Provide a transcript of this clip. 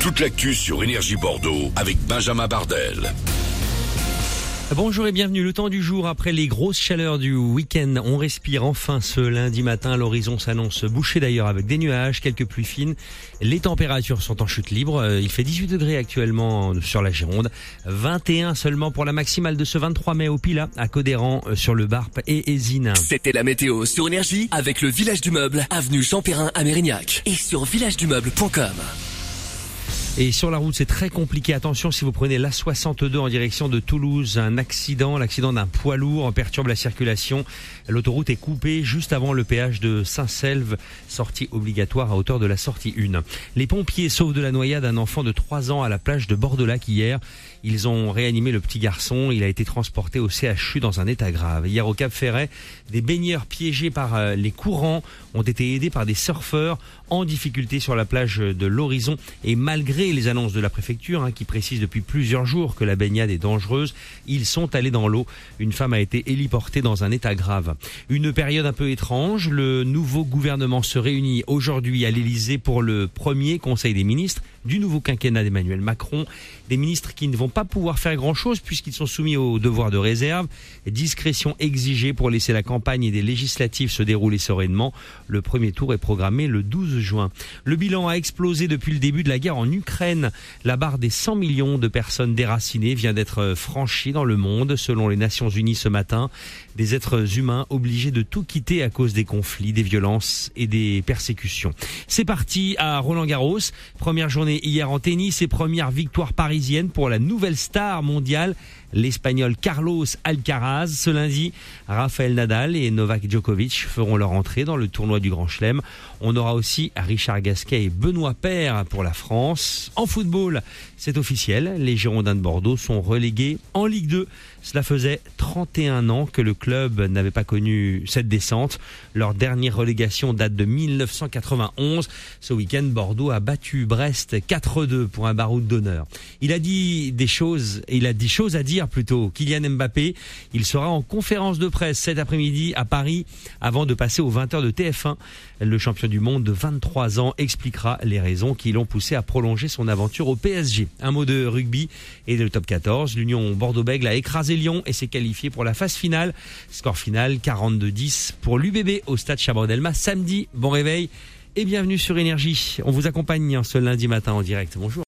toute l'actu sur Énergie Bordeaux avec Benjamin Bardel. Bonjour et bienvenue. Le temps du jour après les grosses chaleurs du week-end. On respire enfin ce lundi matin. L'horizon s'annonce bouché d'ailleurs avec des nuages, quelques pluies fines. Les températures sont en chute libre. Euh, il fait 18 degrés actuellement sur la Gironde. 21 seulement pour la maximale de ce 23 mai au Pila, à Codéran, euh, sur le Barp et Ésine. C'était la météo sur Énergie avec le village du meuble, avenue Jean-Perrin à Mérignac et sur villagedumeuble.com. Et sur la route, c'est très compliqué. Attention, si vous prenez l'A62 en direction de Toulouse, un accident, l'accident d'un poids lourd perturbe la circulation. L'autoroute est coupée juste avant le péage de Saint-Selve, sortie obligatoire à hauteur de la sortie 1. Les pompiers sauvent de la noyade d'un enfant de 3 ans à la plage de Bordelac hier. Ils ont réanimé le petit garçon. Il a été transporté au CHU dans un état grave. Hier au Cap Ferret, des baigneurs piégés par euh, les courants ont été aidés par des surfeurs en difficulté sur la plage de l'Horizon. Et malgré les annonces de la préfecture, hein, qui précisent depuis plusieurs jours que la baignade est dangereuse, ils sont allés dans l'eau. Une femme a été héliportée dans un état grave. Une période un peu étrange. Le nouveau gouvernement se réunit aujourd'hui à l'Elysée pour le premier Conseil des ministres du nouveau quinquennat d'Emmanuel Macron. Des ministres qui ne vont pas pouvoir faire grand-chose puisqu'ils sont soumis au devoir de réserve. Discrétion exigée pour laisser la campagne des législatives se dérouler sereinement. Le premier tour est programmé le 12 juin. Le bilan a explosé depuis le début de la guerre en Ukraine. La barre des 100 millions de personnes déracinées vient d'être franchie dans le monde selon les Nations Unies ce matin. Des êtres humains obligés de tout quitter à cause des conflits, des violences et des persécutions. C'est parti à Roland Garros. Première journée hier en tennis et première victoire parisienne pour la nouvelle star mondiale l'Espagnol Carlos Alcaraz. Ce lundi, Rafael Nadal et Novak Djokovic feront leur entrée dans le tournoi du Grand Chelem. On aura aussi Richard Gasquet et Benoît Paire pour la France. En football, c'est officiel, les Girondins de Bordeaux sont relégués en Ligue 2. Cela faisait 31 ans que le club n'avait pas connu cette descente. Leur dernière relégation date de 1991. Ce week-end, Bordeaux a battu Brest 4-2 pour un baroud d'honneur. Il a dit des choses, il a des choses à dire plutôt Kylian Mbappé. Il sera en conférence de presse cet après-midi à Paris avant de passer aux 20h de TF1. Le champion du monde de 23 ans expliquera les raisons qui l'ont poussé à prolonger son aventure au PSG. Un mot de rugby et de top 14. L'Union Bordeaux-Bègles a écrasé Lyon et s'est qualifié pour la phase finale. Score final 42-10 pour l'UBB au stade Chabrol-Delmas samedi. Bon réveil et bienvenue sur Énergie. On vous accompagne ce lundi matin en direct. Bonjour.